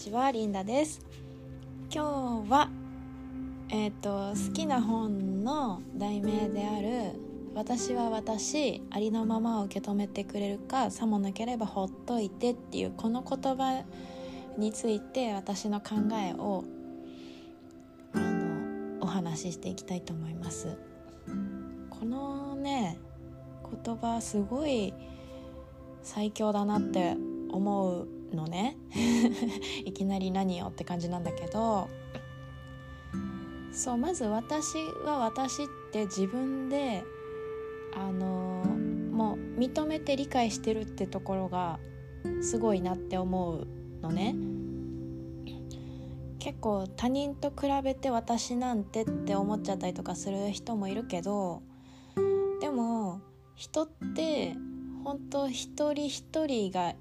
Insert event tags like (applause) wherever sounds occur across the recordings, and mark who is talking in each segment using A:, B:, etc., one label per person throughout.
A: ちはリンダです。今日はえっ、と好きな本の題名である私は私ありのままを受け止めてくれるかさもなければほっといてっていうこの言葉について私の考えをあのお話ししていきたいと思います。このね言葉すごい最強だなって思うのね。(laughs) いきなり何よって感じなんだけど。そうまず私は私って自分であのもう認めて理解してるってところがすごいなって思うのね。結構他人と比べて私なんてって思っちゃったりとかする人もいるけどでも人って本当一人一人が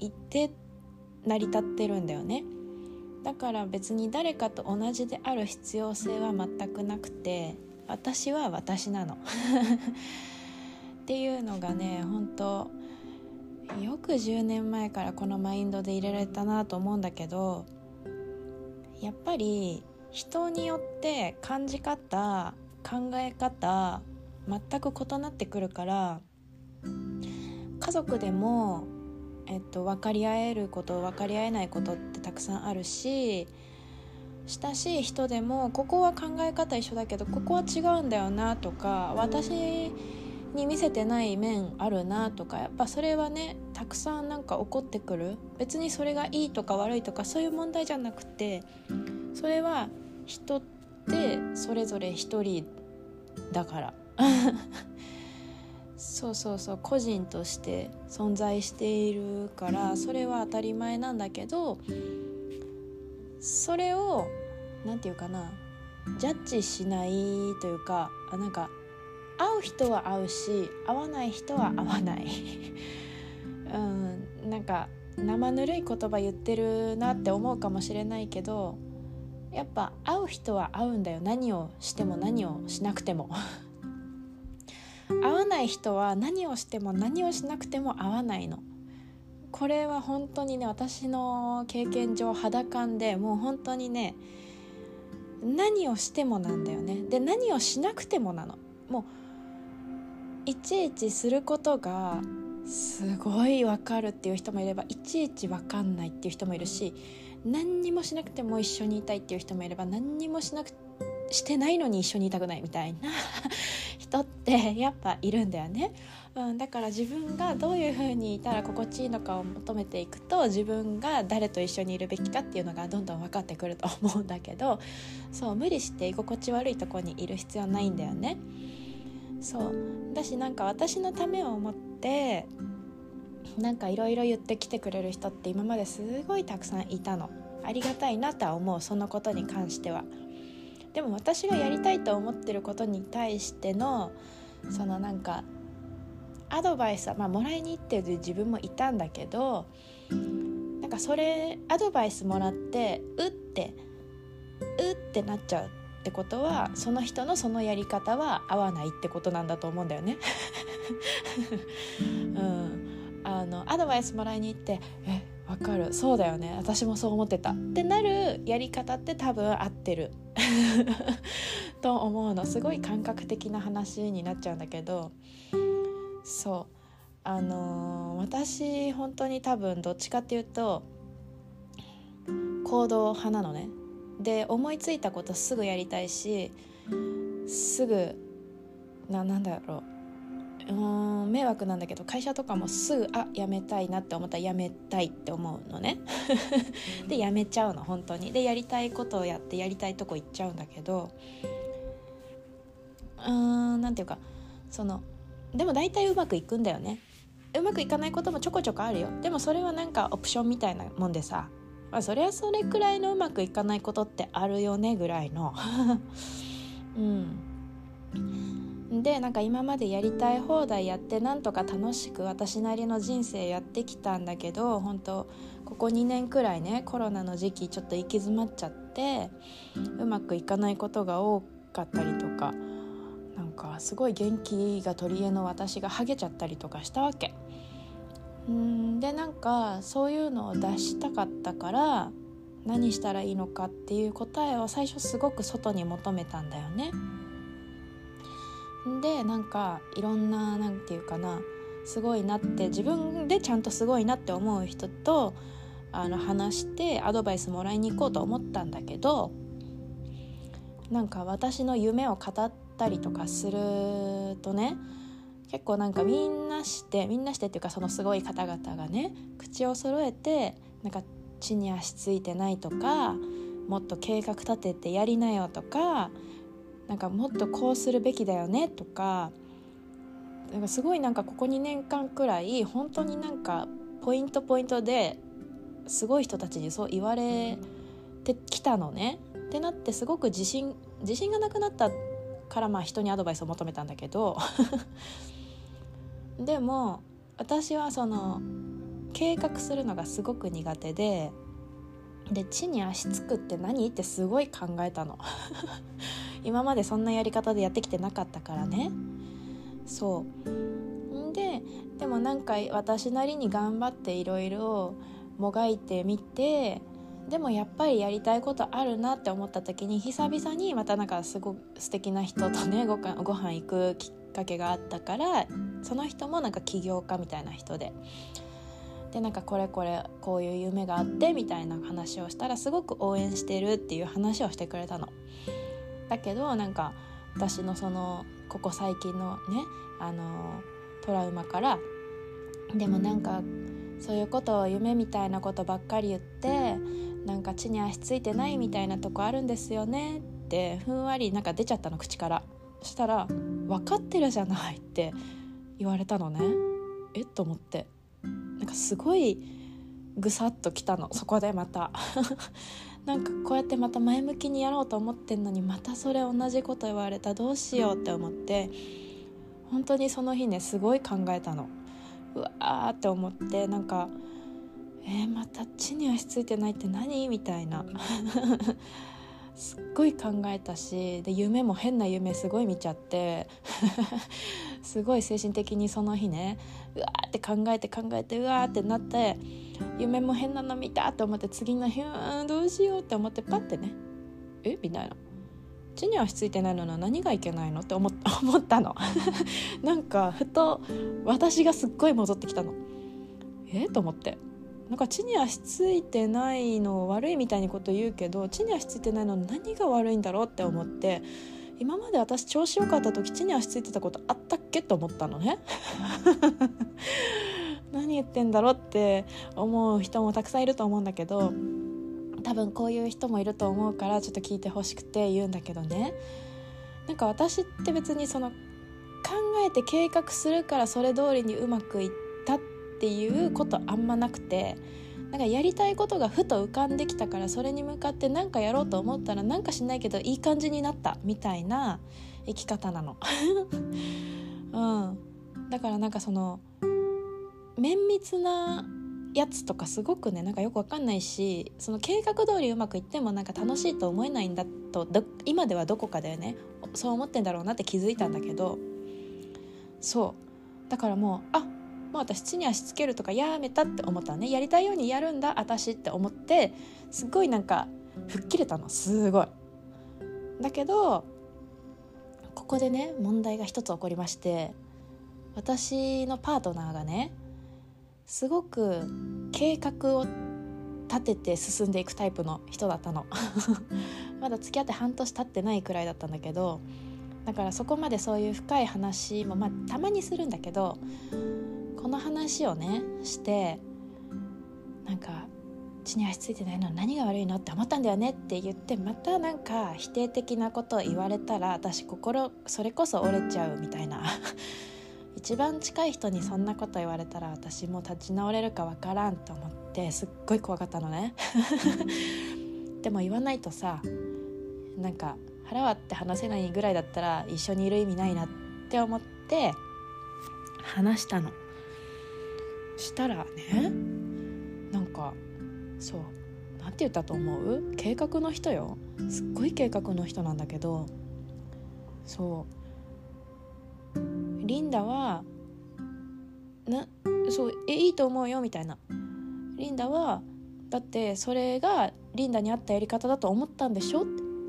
A: いて成り立ってるんだよね。だから別に誰かと同じである必要性は全くなくて私は私なの。(laughs) っていうのがね本当よく10年前からこのマインドで入れられたなと思うんだけどやっぱり人によって感じ方考え方全く異なってくるから家族でもえっと、分かり合えること分かり合えないことってたくさんあるし親しい人でもここは考え方一緒だけどここは違うんだよなとか私に見せてない面あるなとかやっぱそれはねたくさんなんか起こってくる。別にそれがいいとか悪いとかそういう問題じゃなくてそれは人ってそれぞれ一人だから。そうそうそう個人として存在しているからそれは当たり前なんだけどそれを何て言うかなジャッジしないというかあなんか会う人は会うし会わない人は会わない。(laughs) うんなんか生ぬるい言葉言ってるなって思うかもしれないけどやっぱ会う人は会うんだよ。何をしても何をしなくても (laughs) 合わない人は何をしても何をしなくても合わないの。これは本当にね私の経験上肌感でもう本当にね何をしてもなんだよね。で何をしなくてもなの。もういちいちすることがすごい分かるっていう人もいればいちいち分かんないっていう人もいるし何にもしなくても一緒にいたいっていう人もいれば何にもしなくしてないのに一緒にいたくないみたいな人 (laughs) ってやっぱいるんだよね、うん、だから自分がどういう風にいたら心地いいのかを求めていくと自分が誰と一緒にいるべきかっていうのがどんどん分かってくると思うんだけどそう無理して居心地悪いとこにいる必要ないんだよね。そう。だしなんか私のためを思ってなんかいろいろ言ってきてくれる人って今まですごいたくさんいたの。ありがたいなとは思う。そのことに関しては。でも私がやりたいと思ってることに対してのそのなんかアドバイスは、まあ、もらいに行ってる自分もいたんだけどなんかそれアドバイスもらってうってうってなっちゃうってことはその人のそのやり方は合わないってことなんだと思うんだよね。(laughs) うん、あのアドバイスもらいに行って「えわかる。そうだよね。私もそう思ってた」ってなるやり方って多分合ってる。(laughs) と思うの。すごい感覚的な話になっちゃうんだけど。そう。あのー、私本当に多分どっちかっていうと行動派なのね。で思いついたことすぐやりたいしすぐななんだろう。ううん迷惑なんだけど会社とかもすぐあ辞めたいなって思ったら辞めたいって思うのね。(laughs) で辞めちゃうの本当に。でやりたいことをやってやりたいとこ行っちゃうんだけどうーん何て言うかそのでも大体うまくいくんだよね。うまくいかないこともちょこちょこあるよ。でもそれはなんかオプションみたいなもんでさまあそりゃそれくらいのうまくいかないことってあるよねぐらいの。(laughs) うん。でなんか今までやりたい放題やってなんとか楽しく私なりの人生やってきたんだけど本当ここ2年くらいねコロナの時期ちょっと行き詰まっちゃってうまくいかないことが多かったりとかなんかすごい元気が取り柄の私がハゲちゃったりとかしたわけ。んでなんかそういうのを出したかったから何したらいいのかっていう答えを最初すごく外に求めたんだよね。でなんかいろんな何て言うかなすごいなって自分でちゃんとすごいなって思う人とあの話してアドバイスもらいに行こうと思ったんだけどなんか私の夢を語ったりとかするとね結構なんかみんなしてみんなしてっていうかそのすごい方々がね口を揃えてなんか地に足ついてないとかもっと計画立ててやりなよとかなんかもっとこうするべきだよねとかなんかすごいなんかここ2年間くらい本当になんかポイントポイントですごい人たちにそう言われてきたのね。ってなってすごく自信自信がなくなったからまあ人にアドバイスを求めたんだけど (laughs) でも私はその計画するのがすごく苦手でで地に足つくって何？ってすごい考えたの (laughs) 今までそんなやり方でやってきてなかったからねそうででもなんか私なりに頑張っていろいろもがいてみてでもやっぱりやりたいことあるなって思った時に久々にまたなんかすごく素敵な人とねごかご飯行くきっかけがあったからその人もなんか起業家みたいな人で。でなんかこれこれこういう夢があってみたいな話をしたらすごく応援してるっていう話をしてくれたの。だけどなんか私のそのここ最近のねあのトラウマからでもなんかそういうことを夢みたいなことばっかり言ってなんか地に足ついてないみたいなとこあるんですよねってふんわりなんか出ちゃったの口から。そしたら「分かってるじゃない」って言われたのね。え？っと思って。なんかすごいぐさっときたの。そこでまたなんかこうやってまた前向きにやろうと思ってんのにまたそれ同じこと言われた。どうしようって思って。本当にその日ねすごい考えたの。うわーって思ってなんかえー、また地に足ついてないって何？みたいな。(laughs) すっごい考えたしで夢も変な夢すごい見ちゃって。(laughs) すごい精神的にその日ねうわーって考えて考えてうわーってなって。夢も変なの見たと思って次の日うんどうしようって思ってパッてね。え？みたいな。地に足ついてないの？は何がいけないの？って思ったの。(laughs) なんかふと私がすっごい戻ってきたの。え？と思って。なんか地に足ついてないの悪いみたいにこと言うけど地に足ついてないの何が悪いんだろうって思って今まで私調子良かった時地に足ついてたことあったっけ？と思ったのね。何言ってんだろうって思う人もたくさんいると思うんだけど多分こういう人もいると思うからちょっと聞いてほしくて言うんだけどねなんか私って別にその考えて計画するからそれ通りにうまくいったっていうことあんまなくてなんかやりたいことがふと浮かんできたからそれに向かって何かやろうと思ったらなんかしないけどいい感じになったみたいな生き方なの。(laughs) うん、だからなんかその綿密なやつとかすごくねなんかよくわかんないしその計画通りうまくいってもなんか楽しいと思えないんだと今ではどこかだよねそう思ってんだろうなって気づいたんだけどそう。だからもうあもう私地に足つけるとかやめたって思ったね。やりたいようにやるんだ私って思ってすっごいなんか吹っ切れたの。すごい。だけどここでね問題が一つ起こりまして私のパートナーがねすごく計画を立てて進んでいくタイプの人だったの。(laughs) まだ付き合って半年経ってないくらいだったんだけどだからそこまでそういう深い話もまあたまにするんだけどこの話をねしてなんか地に足ついてないの何が悪いのって思ったんだよねって言ってまたなんか否定的なことを言われたら私心それこそ折れちゃうみたいな。(laughs) 一番近い人にそんなこと言われたら私も立ち直れるかわからんと思ってすっごい怖かったのね。(laughs) でも言わないとさなんか腹割って話せないぐらいだったら一緒にいる意味ないなって思って話したの。したらねなんかそう何て言ったと思う？計画の人よ。すっごい計画の人なんだけどそうリンダはなそうえいいと思うよみたいな。リンダはだってそれがリンダに合ったやり方だと思ったんでしょ？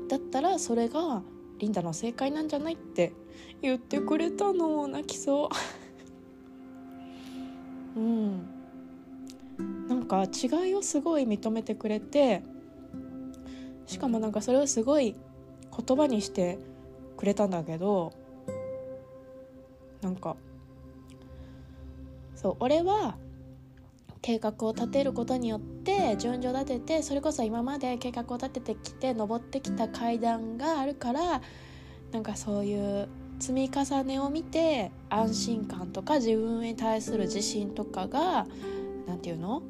A: だったらそれがリンダの正解なんじゃないって言ってくれたの泣きそう。(laughs) うん。なんか違いをすごい認めてくれてしかもなんかそれをすごい言葉にしてくれたんだけどなんかそう俺は計画を立てることによって順序立ててそれこそ今まで計画を立ててきて登ってきた階段があるからなんかそういう積み重ねを見て安心感とか自分に対する自信とかが何て言うの？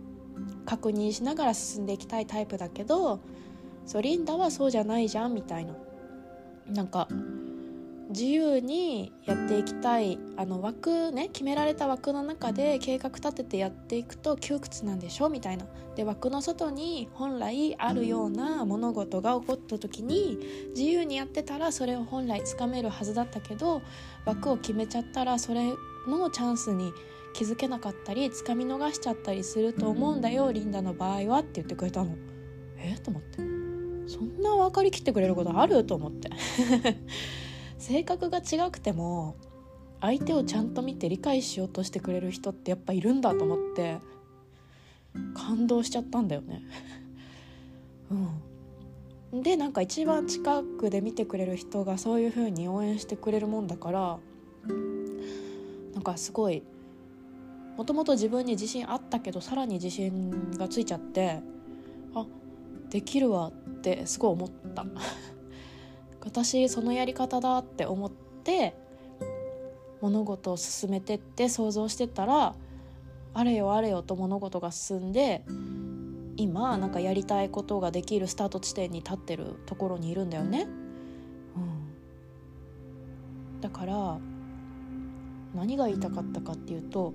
A: 確認しながら進んでいきたいタイプだけどそうリンダはそうじゃないじゃんみたいな。なんか自由にやっていきたいあの枠ね決められた枠の中で計画立ててやっていくと窮屈なんでしょみたいな。で枠の外に本来あるような物事が起こった時に自由にやってたらそれを本来つかめるはずだったけど枠を決めちゃったらそれのチャンスに気づけなかったりつかみ逃しちゃったりすると思うんだよリンダの場合はって言ってくれたの。え？と思って。そんな分かりきってくれることある？と思って。性格が違くても相手をちゃんと見て理解しようとしてくれる人ってやっぱいるんだと思って感動しちゃったんだよね。(laughs) うん。でなんか一番近くで見てくれる人がそういう風に応援してくれるもんだからなんかすごいもともと自分に自信あったけどさらに自信がついちゃってあできるわってすごい思った。(laughs) 私そのやり方だって思って物事を進めてって想像してたらあれよあれよと物事が進んで今なんかやりたいことができるスタート地点に立ってるところにいるんだよね。うん、だから何が言いたかったかっていうと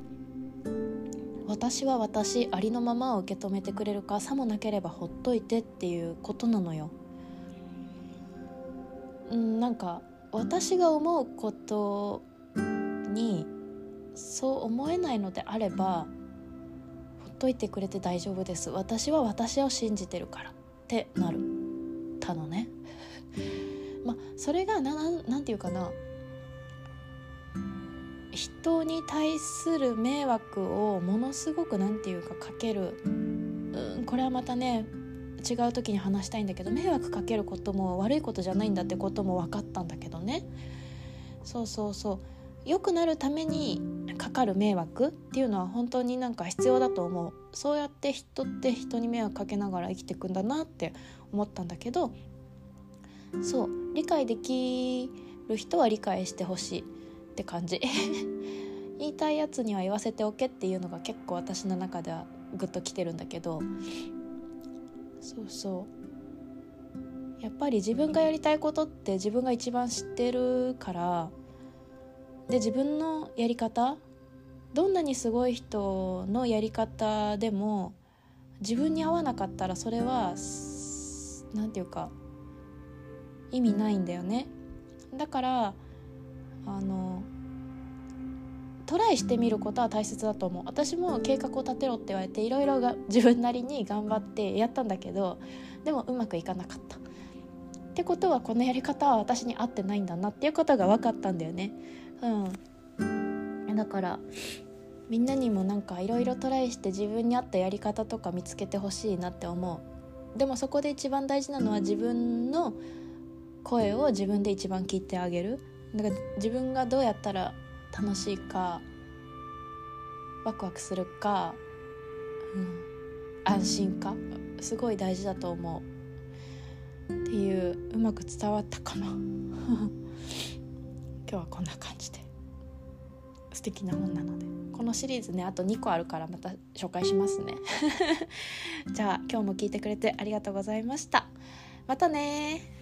A: 私は私ありのままを受け止めてくれるかさもなければほっといてっていうことなのよ。うんなんか私が思うことにそう思えないのであればほっといてくれて大丈夫です。私は私を信じてるからってなる。たのね。(laughs) まあそれがななんて言うかな。人に対する迷惑をものすごく何て言うかかける。うんこれはまたね違う時に話したいんだけど迷惑かけることも悪いことじゃないんだってことも分かったんだけどね。そうそうそう。良くなるためにかかる迷惑っていうのは本当になんか必要だと思う。そうやって人って人に迷惑かけながら生きていくんだなって思ったんだけどそう。理解できる人は理解してほしいって感じ。(laughs) 言いたいやつには言わせておけっていうのが結構私の中ではグッときてるんだけどそうそう。やっぱり自分がやりたいことって自分が一番知ってるからで自分のやり方どんなにすごい人のやり方でも自分に合わなかったらそれは何て言うか意味ないんだよね。だからあのトライしてみることは大切だと思う。私も計画を立てろって言われていろいろが自分なりに頑張ってやったんだけどでもうまくいかなかった。ってことはこのやり方は私に合ってないんだなっていうことが分かったんだよね。うん。だからみんなにもなんかいろいろトライして自分に合ったやり方とか見つけてほしいなって思う。でもそこで一番大事なのは自分の声を自分で一番聞いてあげる。だから自分がどうやったら楽しいかワクワクするか、うん、安心かすごい大事だと思う。っていううまく伝わったかな。(laughs) 今日はこんな感じで。素敵な本なので。このシリーズねあと2個あるからまた紹介しますね。(laughs) じゃあ今日も聞いてくれてありがとうございました。またね